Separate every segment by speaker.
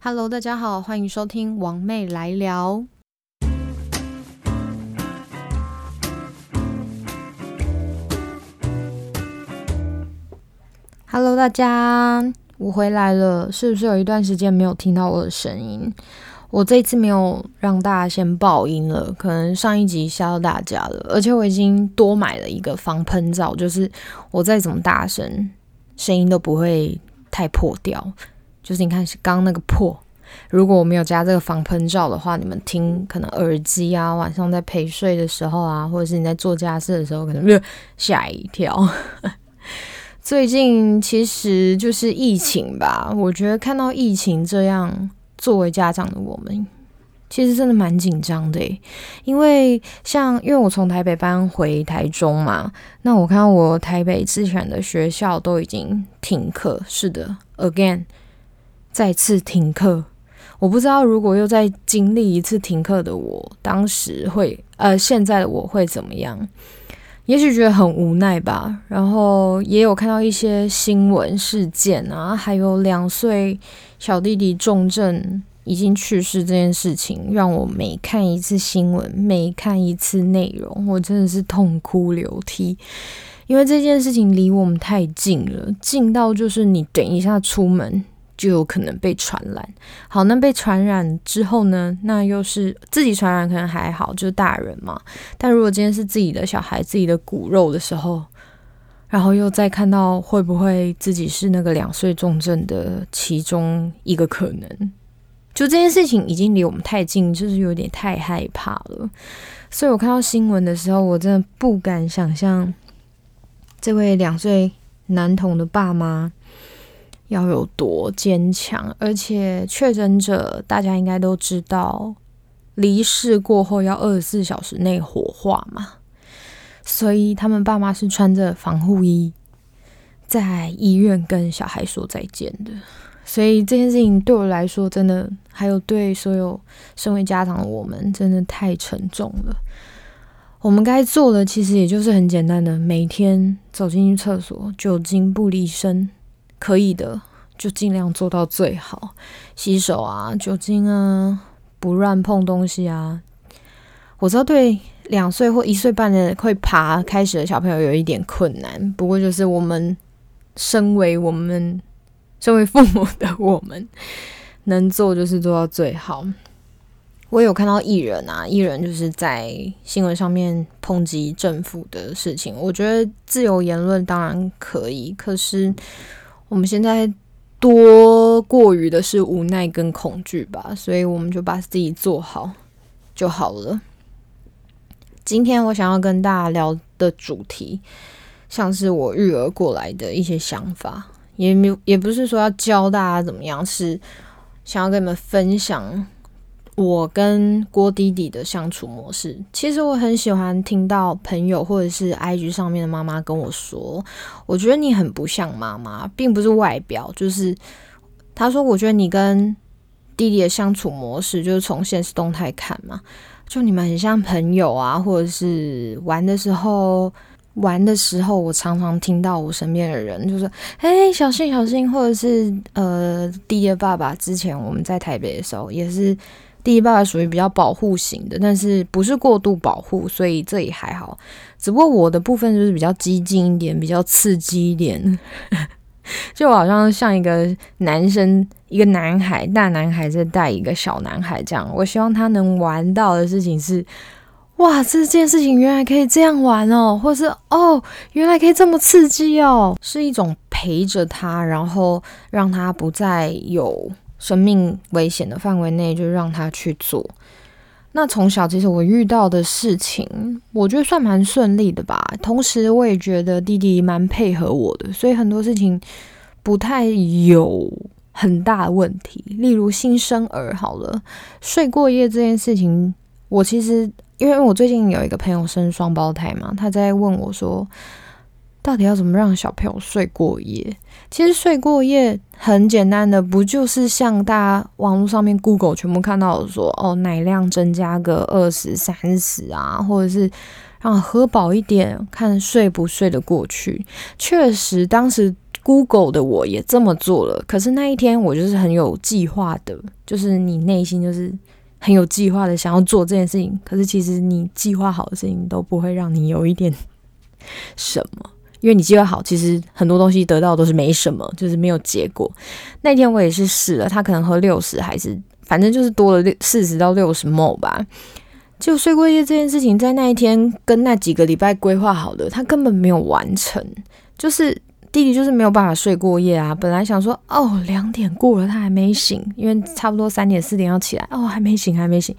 Speaker 1: Hello，大家好，欢迎收听王妹来聊。Hello，大家，我回来了，是不是有一段时间没有听到我的声音？我这次没有让大家先爆音了，可能上一集吓到大家了，而且我已经多买了一个防喷罩，就是我再怎么大声，声音都不会太破掉。就是你看刚刚那个破，如果我没有加这个防喷罩的话，你们听可能耳机啊，晚上在陪睡的时候啊，或者是你在做家事的时候，可能就 吓一跳。最近其实就是疫情吧，我觉得看到疫情这样。作为家长的我们，其实真的蛮紧张的因为像因为我从台北搬回台中嘛，那我看到我台北之前的学校都已经停课，是的，again 再次停课。我不知道如果又再经历一次停课的我，当时会呃现在的我会怎么样？也许觉得很无奈吧。然后也有看到一些新闻事件啊，还有两岁。小弟弟重症已经去世这件事情，让我每看一次新闻，每看一次内容，我真的是痛哭流涕。因为这件事情离我们太近了，近到就是你等一下出门就有可能被传染。好，那被传染之后呢？那又是自己传染可能还好，就是大人嘛。但如果今天是自己的小孩、自己的骨肉的时候，然后又再看到会不会自己是那个两岁重症的其中一个可能，就这件事情已经离我们太近，就是有点太害怕了。所以我看到新闻的时候，我真的不敢想象这位两岁男童的爸妈要有多坚强。而且确诊者大家应该都知道，离世过后要二十四小时内火化嘛。所以他们爸妈是穿着防护衣在医院跟小孩说再见的。所以这件事情对我来说，真的还有对所有身为家长的我们，真的太沉重了。我们该做的其实也就是很简单的，每天走进去厕所，酒精不离身，可以的就尽量做到最好，洗手啊，酒精啊，不乱碰东西啊。我知道对。两岁或一岁半的会爬开始的小朋友有一点困难，不过就是我们身为我们身为父母的我们能做就是做到最好。我有看到艺人啊，艺人就是在新闻上面抨击政府的事情。我觉得自由言论当然可以，可是我们现在多过于的是无奈跟恐惧吧，所以我们就把自己做好就好了。今天我想要跟大家聊的主题，像是我育儿过来的一些想法，也没有，也不是说要教大家怎么样，是想要跟你们分享我跟郭弟弟的相处模式。其实我很喜欢听到朋友或者是 IG 上面的妈妈跟我说，我觉得你很不像妈妈，并不是外表，就是他说，我觉得你跟弟弟的相处模式，就是从现实动态看嘛。就你们很像朋友啊，或者是玩的时候，玩的时候，我常常听到我身边的人就说：“哎，小心小心！”或者是呃，弟弟爸爸之前我们在台北的时候，也是弟弟爸爸属于比较保护型的，但是不是过度保护，所以这也还好。只不过我的部分就是比较激进一点，比较刺激一点。就好像像一个男生，一个男孩，大男孩在带一个小男孩这样。我希望他能玩到的事情是，哇，这件事情原来可以这样玩哦，或是哦，原来可以这么刺激哦，是一种陪着他，然后让他不再有生命危险的范围内，就让他去做。那从小其实我遇到的事情，我觉得算蛮顺利的吧。同时，我也觉得弟弟蛮配合我的，所以很多事情不太有很大问题。例如新生儿好了，睡过夜这件事情，我其实因为我最近有一个朋友生双胞胎嘛，他在问我说。到底要怎么让小朋友睡过夜？其实睡过夜很简单的，不就是像大家网络上面 Google 全部看到的说，哦，奶量增加个二十三十啊，或者是让喝饱一点，看睡不睡得过去。确实，当时 Google 的我也这么做了。可是那一天我就是很有计划的，就是你内心就是很有计划的想要做这件事情。可是其实你计划好的事情都不会让你有一点什么，因为你计划好，其实很多东西得到都是没什么，就是没有结果。那天我也是试了，他可能喝六十，还是反正就是多了六四十到六十 m 吧。就睡过夜这件事情，在那一天跟那几个礼拜规划好的，他根本没有完成。就是弟弟就是没有办法睡过夜啊。本来想说，哦，两点过了，他还没醒，因为差不多三点四点要起来，哦，还没醒，还没醒。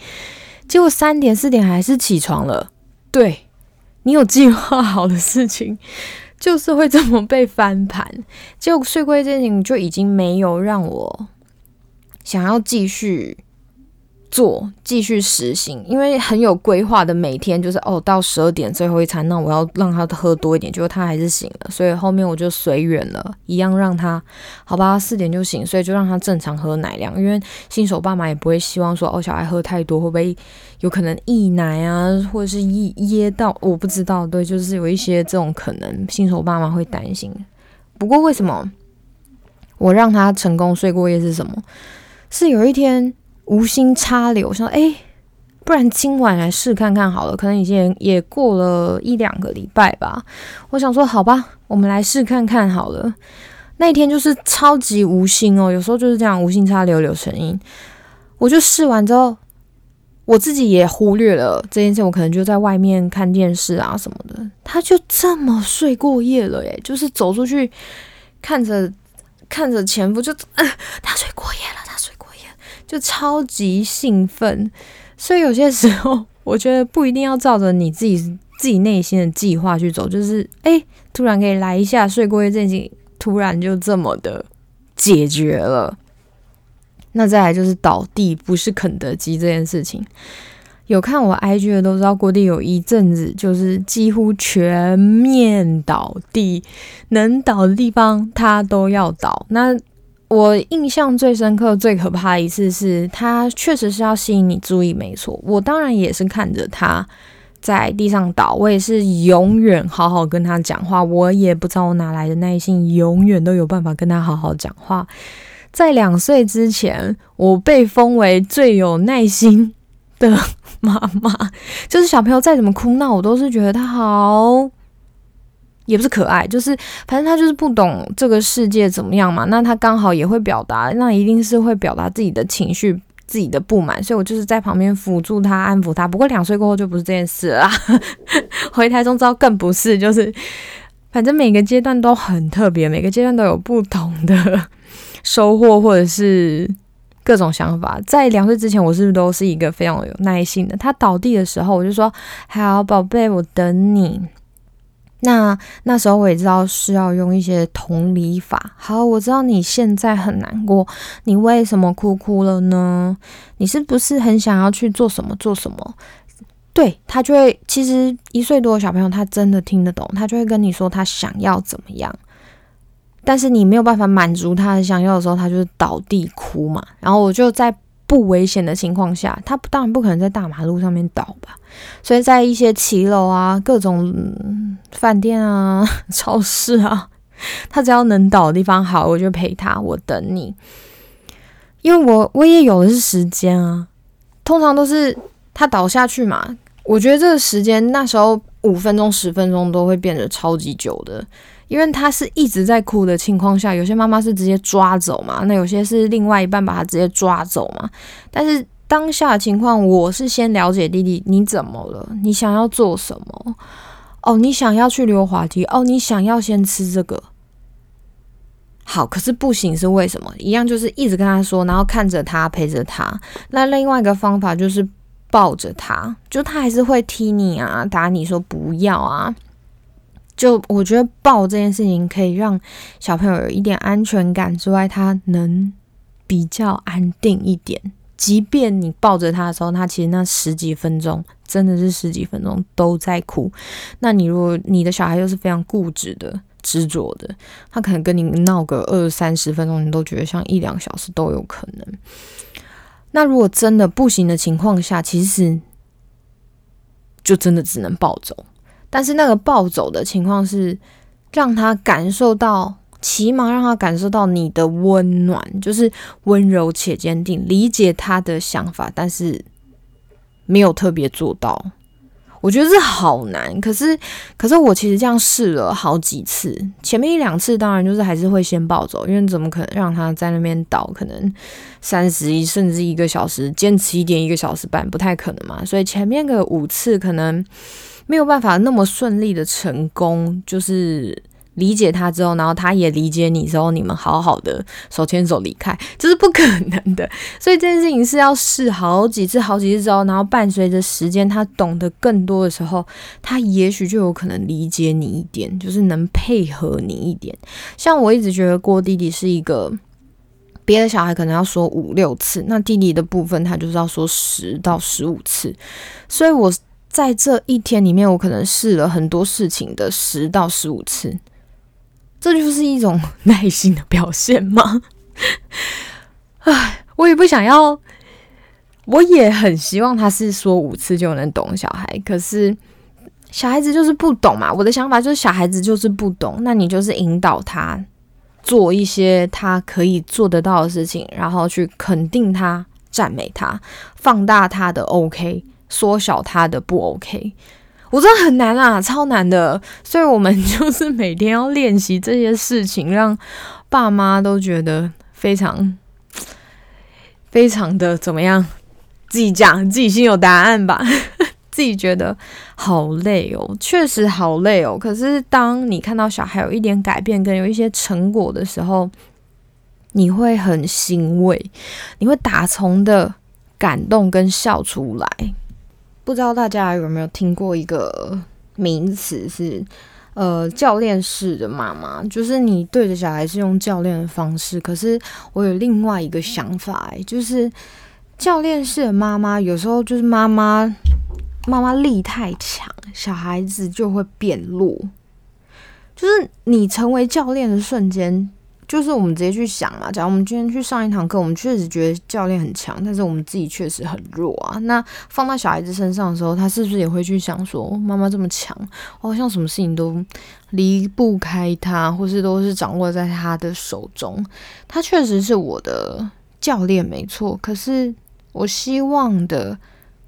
Speaker 1: 结果三点四点还是起床了。对你有计划好的事情，就是会这么被翻盘。结果睡过夜这件事情就已经没有让我想要继续。做继续实行，因为很有规划的，每天就是哦，到十二点最后一餐，那我要让他喝多一点，结果他还是醒了，所以后面我就随缘了，一样让他好吧，四点就醒，所以就让他正常喝奶量，因为新手爸妈也不会希望说哦，小孩喝太多会不会有可能溢奶啊，或者是噎噎到，我不知道，对，就是有一些这种可能，新手爸妈会担心。不过为什么我让他成功睡过夜是什么？是有一天。无心插柳，说：“哎，不然今晚来试看看好了。可能已经也过了一两个礼拜吧。我想说，好吧，我们来试看看好了。那一天就是超级无心哦，有时候就是这样无心插柳柳成荫。我就试完之后，我自己也忽略了这件事。我可能就在外面看电视啊什么的，他就这么睡过夜了。耶，就是走出去看着看着前夫，就他睡过夜了。”他睡就超级兴奋，所以有些时候我觉得不一定要照着你自己自己内心的计划去走，就是哎，突然可以来一下睡过夜这件事情，突然就这么的解决了。那再来就是倒地不是肯德基这件事情，有看我 IG 的都知道，郭弟有一阵子就是几乎全面倒地，能倒的地方他都要倒。那我印象最深刻、最可怕的一次是，他确实是要吸引你注意，没错。我当然也是看着他在地上倒，我也是永远好好跟他讲话。我也不知道我哪来的耐心，永远都有办法跟他好好讲话。在两岁之前，我被封为最有耐心的妈妈，就是小朋友再怎么哭闹，我都是觉得他好。也不是可爱，就是反正他就是不懂这个世界怎么样嘛。那他刚好也会表达，那一定是会表达自己的情绪、自己的不满。所以我就是在旁边辅助他、安抚他。不过两岁过后就不是这件事啦。回台中之后更不是，就是反正每个阶段都很特别，每个阶段都有不同的收获或者是各种想法。在两岁之前，我是不是都是一个非常有耐心的？他倒地的时候，我就说：“好，宝贝，我等你。”那那时候我也知道是要用一些同理法。好，我知道你现在很难过，你为什么哭哭了呢？你是不是很想要去做什么做什么？对他就会，其实一岁多的小朋友他真的听得懂，他就会跟你说他想要怎么样。但是你没有办法满足他的想要的时候，他就是倒地哭嘛。然后我就在。不危险的情况下，他当然不可能在大马路上面倒吧。所以在一些骑楼啊、各种饭店啊、超市啊，他只要能倒的地方，好，我就陪他，我等你。因为我我也有的是时间啊，通常都是他倒下去嘛。我觉得这个时间那时候五分钟、十分钟都会变得超级久的。因为他是一直在哭的情况下，有些妈妈是直接抓走嘛，那有些是另外一半把他直接抓走嘛。但是当下情况，我是先了解弟弟你怎么了，你想要做什么？哦，你想要去溜滑梯？哦，你想要先吃这个？好，可是不行是为什么？一样就是一直跟他说，然后看着他陪着他。那另外一个方法就是抱着他，就他还是会踢你啊，打你说不要啊。就我觉得抱这件事情可以让小朋友有一点安全感之外，他能比较安定一点。即便你抱着他的时候，他其实那十几分钟真的是十几分钟都在哭。那你如果你的小孩又是非常固执的、执着的，他可能跟你闹个二三十分钟，你都觉得像一两小时都有可能。那如果真的不行的情况下，其实就真的只能抱走。但是那个暴走的情况是让他感受到起码让他感受到你的温暖，就是温柔且坚定，理解他的想法，但是没有特别做到。我觉得这好难，可是，可是我其实这样试了好几次，前面一两次当然就是还是会先暴走，因为怎么可能让他在那边倒，可能三十一甚至一个小时，坚持一点一个小时半，不太可能嘛。所以前面个五次可能没有办法那么顺利的成功，就是。理解他之后，然后他也理解你之后，你们好好的手牵手离开，这是不可能的。所以这件事情是要试好几次、好几次之后，然后伴随着时间，他懂得更多的时候，他也许就有可能理解你一点，就是能配合你一点。像我一直觉得郭弟弟是一个，别的小孩可能要说五六次，那弟弟的部分他就是要说十到十五次。所以我在这一天里面，我可能试了很多事情的十到十五次。这就是一种耐心的表现吗？唉，我也不想要，我也很希望他是说五次就能懂小孩，可是小孩子就是不懂嘛。我的想法就是小孩子就是不懂，那你就是引导他做一些他可以做得到的事情，然后去肯定他、赞美他、放大他的 OK，缩小他的不 OK。我真的很难啊，超难的，所以我们就是每天要练习这些事情，让爸妈都觉得非常、非常的怎么样？自己讲，自己心有答案吧。自己觉得好累哦，确实好累哦。可是当你看到小孩有一点改变，跟有一些成果的时候，你会很欣慰，你会打从的感动跟笑出来。不知道大家有没有听过一个名词是，呃，教练式的妈妈，就是你对着小孩是用教练的方式。可是我有另外一个想法，就是教练式的妈妈有时候就是妈妈妈妈力太强，小孩子就会变弱。就是你成为教练的瞬间。就是我们直接去想嘛，假如我们今天去上一堂课，我们确实觉得教练很强，但是我们自己确实很弱啊。那放到小孩子身上的时候，他是不是也会去想说，妈妈这么强，好像什么事情都离不开他，或是都是掌握在他的手中？他确实是我的教练，没错。可是我希望的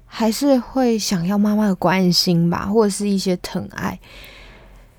Speaker 1: 还是会想要妈妈的关心吧，或者是一些疼爱。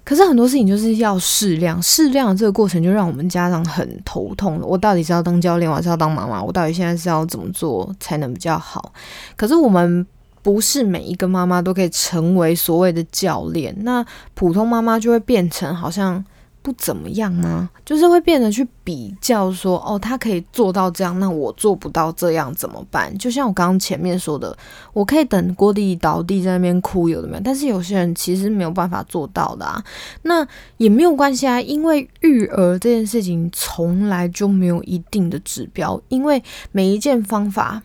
Speaker 1: 可是很多事情就是要适量，适量这个过程就让我们家长很头痛了。我到底是要当教练，还是要当妈妈？我到底现在是要怎么做才能比较好？可是我们不是每一个妈妈都可以成为所谓的教练，那普通妈妈就会变成好像。不怎么样吗？就是会变得去比较，说哦，他可以做到这样，那我做不到这样怎么办？就像我刚刚前面说的，我可以等郭弟倒地在那边哭，有的没有？但是有些人其实没有办法做到的啊，那也没有关系啊，因为育儿这件事情从来就没有一定的指标，因为每一件方法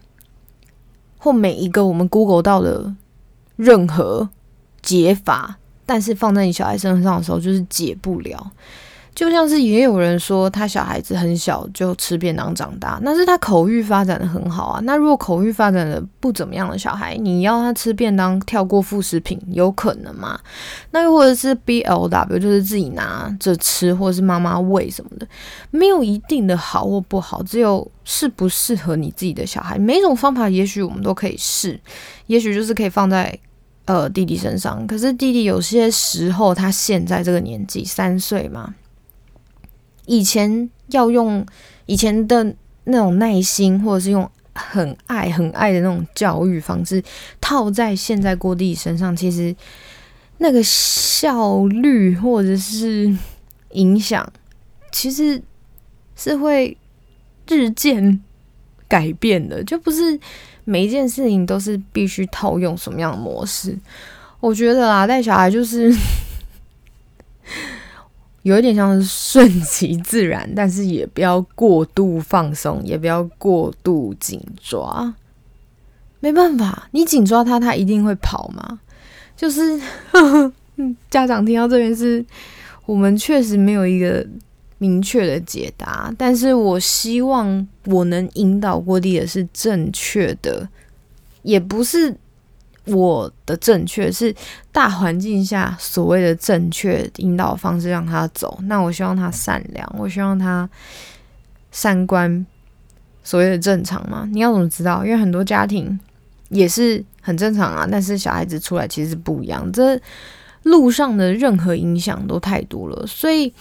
Speaker 1: 或每一个我们 Google 到的任何解法。但是放在你小孩身上的时候，就是解不了。就像是也有人说，他小孩子很小就吃便当长大，那是他口欲发展的很好啊。那如果口欲发展的不怎么样的小孩，你要他吃便当跳过副食品，有可能吗？那又或者是 B L W，就是自己拿着吃，或者是妈妈喂什么的，没有一定的好或不好，只有适不适合你自己的小孩。每种方法也许我们都可以试，也许就是可以放在。呃，弟弟身上，可是弟弟有些时候，他现在这个年纪三岁嘛，以前要用以前的那种耐心，或者是用很爱很爱的那种教育方式套在现在郭弟弟身上，其实那个效率或者是影响，其实是会日渐改变的，就不是。每一件事情都是必须套用什么样的模式？我觉得啊，带小孩就是 有一点像是顺其自然，但是也不要过度放松，也不要过度紧抓。没办法，你紧抓他，他一定会跑嘛？就是 家长听到这边是，我们确实没有一个。明确的解答，但是我希望我能引导过弟的是正确的，也不是我的正确，是大环境下所谓的正确引导方式让他走。那我希望他善良，我希望他三观所谓的正常嘛？你要怎么知道？因为很多家庭也是很正常啊，但是小孩子出来其实不一样。这路上的任何影响都太多了，所以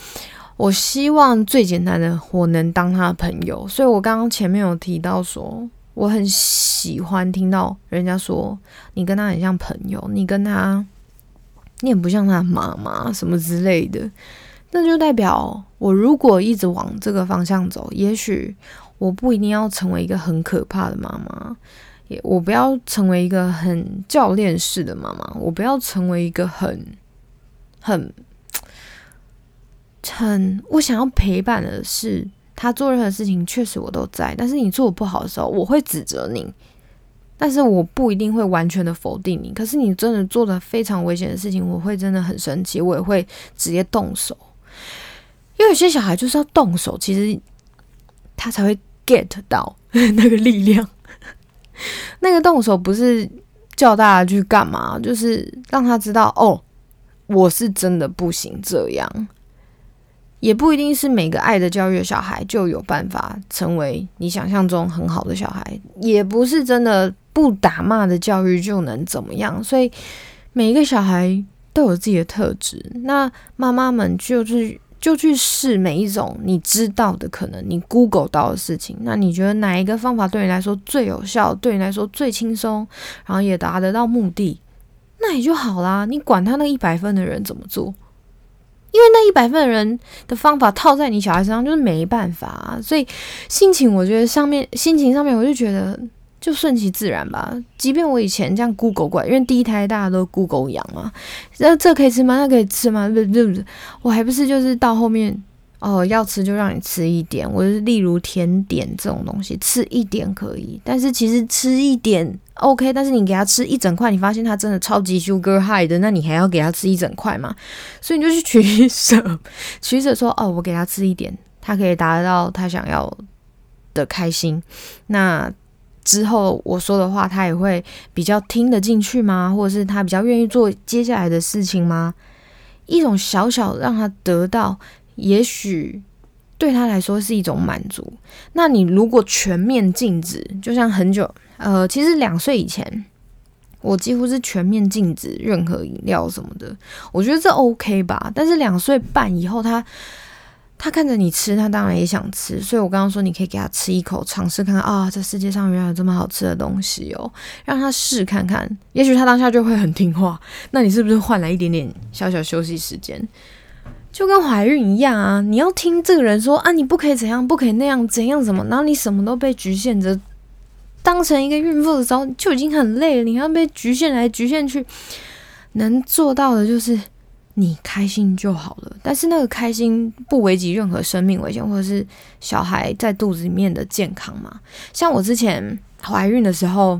Speaker 1: 我希望最简单的，我能当他的朋友。所以我刚刚前面有提到说。我很喜欢听到人家说你跟他很像朋友，你跟他你也不像他妈妈什么之类的，那就代表我如果一直往这个方向走，也许我不一定要成为一个很可怕的妈妈，也我不要成为一个很教练式的妈妈，我不要成为一个很很很我想要陪伴的是。他做任何事情，确实我都在。但是你做不好的时候，我会指责你，但是我不一定会完全的否定你。可是你真的做的非常危险的事情，我会真的很生气，我也会直接动手。因为有些小孩就是要动手，其实他才会 get 到那个力量。那个动手不是叫大家去干嘛，就是让他知道哦，我是真的不行这样。也不一定是每个爱的教育的小孩就有办法成为你想象中很好的小孩，也不是真的不打骂的教育就能怎么样。所以每一个小孩都有自己的特质，那妈妈们就去就去试每一种你知道的可能，你 Google 到的事情。那你觉得哪一个方法对你来说最有效，对你来说最轻松，然后也达得到目的，那也就好啦。你管他那一百分的人怎么做。因为那一百份人的方法套在你小孩身上就是没办法，所以心情我觉得上面心情上面我就觉得就顺其自然吧。即便我以前这样 Google 过，因为第一胎大家都 Google 养嘛，那这可以吃吗？那可以吃吗？不不不，我还不是就是到后面。哦，要吃就让你吃一点，我就是例如甜点这种东西，吃一点可以，但是其实吃一点 OK，但是你给他吃一整块，你发现他真的超级 sugar high 的，那你还要给他吃一整块吗？所以你就去取舍，取舍说哦，我给他吃一点，他可以达到他想要的开心，那之后我说的话他也会比较听得进去吗？或者是他比较愿意做接下来的事情吗？一种小小让他得到。也许对他来说是一种满足。那你如果全面禁止，就像很久，呃，其实两岁以前，我几乎是全面禁止任何饮料什么的。我觉得这 OK 吧。但是两岁半以后，他他看着你吃，他当然也想吃。所以我刚刚说，你可以给他吃一口，尝试看看啊，这世界上原来有这么好吃的东西哦，让他试看看。也许他当下就会很听话。那你是不是换来一点点小小休息时间？就跟怀孕一样啊，你要听这个人说啊，你不可以怎样，不可以那样，怎样怎么，然后你什么都被局限着，当成一个孕妇的时候就已经很累了，你要被局限来局限去，能做到的就是你开心就好了。但是那个开心不危及任何生命危险，或者是小孩在肚子里面的健康嘛？像我之前怀孕的时候，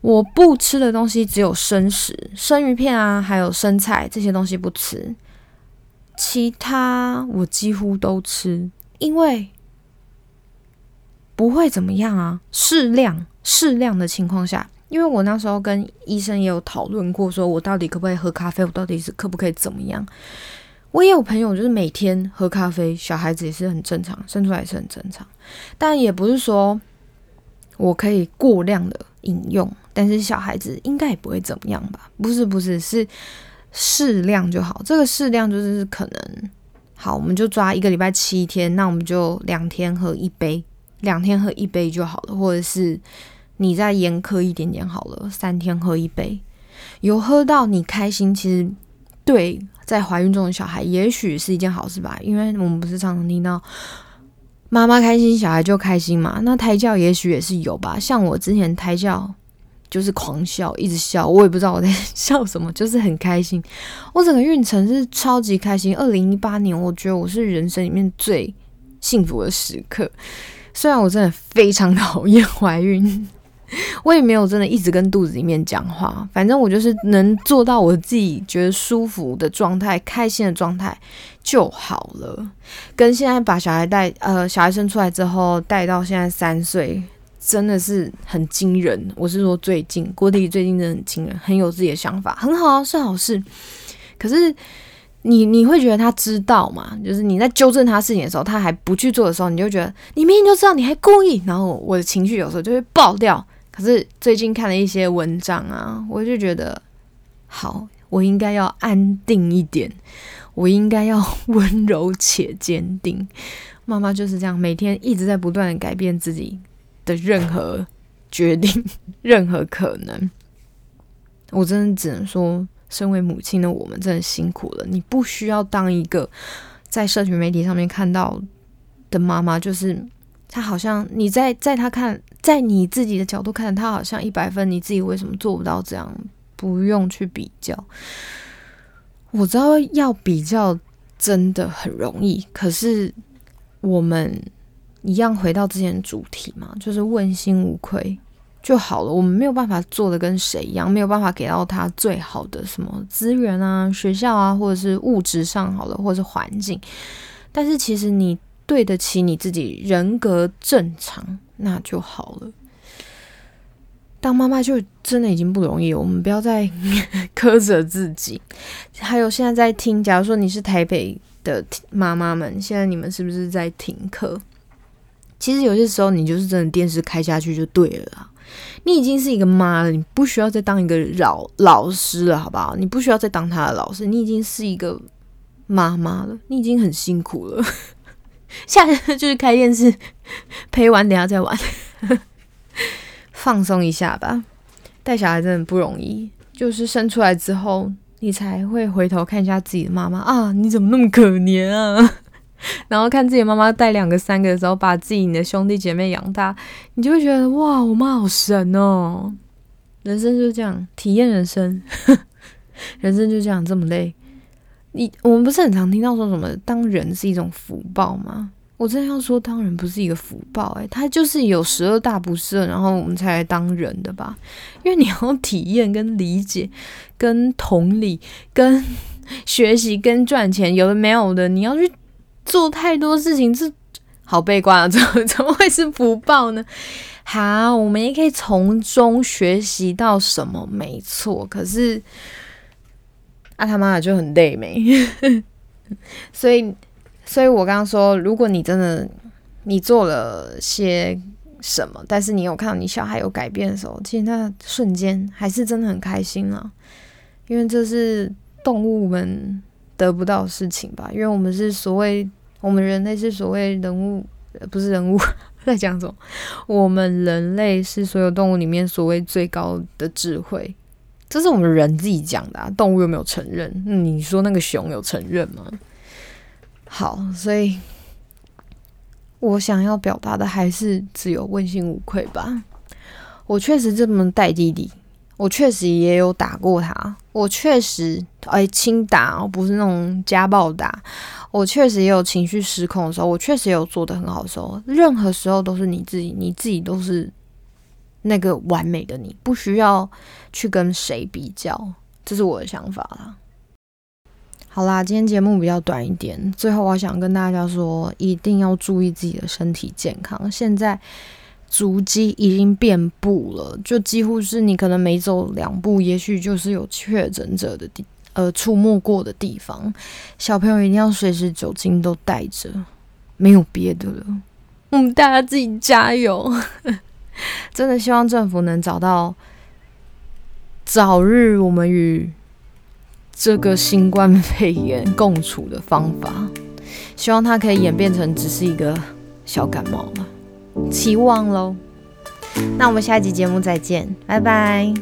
Speaker 1: 我不吃的东西只有生食，生鱼片啊，还有生菜这些东西不吃。其他我几乎都吃，因为不会怎么样啊，适量适量的情况下，因为我那时候跟医生也有讨论过，说我到底可不可以喝咖啡，我到底是可不可以怎么样？我也有朋友就是每天喝咖啡，小孩子也是很正常，生出来也是很正常，但也不是说我可以过量的饮用，但是小孩子应该也不会怎么样吧？不是不是是。适量就好，这个适量就是可能好，我们就抓一个礼拜七天，那我们就两天喝一杯，两天喝一杯就好了，或者是你再严苛一点点好了，三天喝一杯，有喝到你开心，其实对在怀孕中的小孩也许是一件好事吧，因为我们不是常常听到妈妈开心，小孩就开心嘛，那胎教也许也是有吧，像我之前胎教。就是狂笑，一直笑，我也不知道我在 笑什么，就是很开心。我整个孕程是超级开心。二零一八年，我觉得我是人生里面最幸福的时刻。虽然我真的非常讨厌怀孕，我也没有真的一直跟肚子里面讲话。反正我就是能做到我自己觉得舒服的状态、开心的状态就好了。跟现在把小孩带，呃，小孩生出来之后带到现在三岁。真的是很惊人。我是说最近郭弟最近真的很惊人，很有自己的想法，很好啊，是好事。可是你你会觉得他知道吗？就是你在纠正他事情的时候，他还不去做的时候，你就觉得你明明就知道，你还故意。然后我的情绪有时候就会爆掉。可是最近看了一些文章啊，我就觉得好，我应该要安定一点，我应该要温柔且坚定。妈妈就是这样，每天一直在不断的改变自己的任何决定，任何可能。我真的只能说，身为母亲的我们真的辛苦了。你不需要当一个在社群媒体上面看到的妈妈，就是她好像你在在她看，在你自己的角度看，她好像一百分，你自己为什么做不到这样？不用去比较。我知道要比较真的很容易，可是。我们一样回到之前主题嘛，就是问心无愧就好了。我们没有办法做的跟谁一样，没有办法给到他最好的什么资源啊、学校啊，或者是物质上好了，或者是环境。但是其实你对得起你自己，人格正常，那就好了。当妈妈就真的已经不容易，我们不要再 苛责自己。还有现在在听，假如说你是台北。的妈妈们，现在你们是不是在停课？其实有些时候，你就是真的电视开下去就对了。你已经是一个妈了，你不需要再当一个老老师了，好不好？你不需要再当他的老师，你已经是一个妈妈了，你已经很辛苦了。下就是开电视陪玩，等下再玩，放松一下吧。带小孩真的不容易，就是生出来之后。你才会回头看一下自己的妈妈啊！你怎么那么可怜啊？然后看自己妈妈带两个、三个的时候，把自己的兄弟姐妹养大，你就会觉得哇，我妈好神哦！人生就是这样，体验人生，人生就这样这么累。你我们不是很常听到说什么当人是一种福报吗？我真的要说，当人不是一个福报，诶，他就是有十二大不赦，然后我们才来当人的吧？因为你要体验、跟理解、跟同理、跟学习、跟赚钱，有的没有的，你要去做太多事情，这好悲观啊！怎怎么会是福报呢？好，我们也可以从中学习到什么？没错，可是啊他妈的就很累没，所以。所以我刚刚说，如果你真的你做了些什么，但是你有看到你小孩有改变的时候，其实那瞬间还是真的很开心啊，因为这是动物们得不到事情吧？因为我们是所谓我们人类是所谓人物，不是人物 在讲什么？我们人类是所有动物里面所谓最高的智慧，这是我们人自己讲的，啊，动物又没有承认。你说那个熊有承认吗？好，所以我想要表达的还是只有问心无愧吧。我确实这么带弟弟，我确实也有打过他，我确实哎轻打，不是那种家暴打。我确实也有情绪失控的时候，我确实也有做的很好的时候。任何时候都是你自己，你自己都是那个完美的你，不需要去跟谁比较，这是我的想法啦。好啦，今天节目比较短一点。最后，我想跟大家说，一定要注意自己的身体健康。现在足迹已经遍布了，就几乎是你可能每走两步，也许就是有确诊者的地呃触摸过的地方。小朋友一定要随时酒精都带着，没有别的了。我们大家自己加油！真的希望政府能找到早日我们与。这个新冠肺炎共处的方法，希望它可以演变成只是一个小感冒吧，期望喽。那我们下期节目再见，拜拜。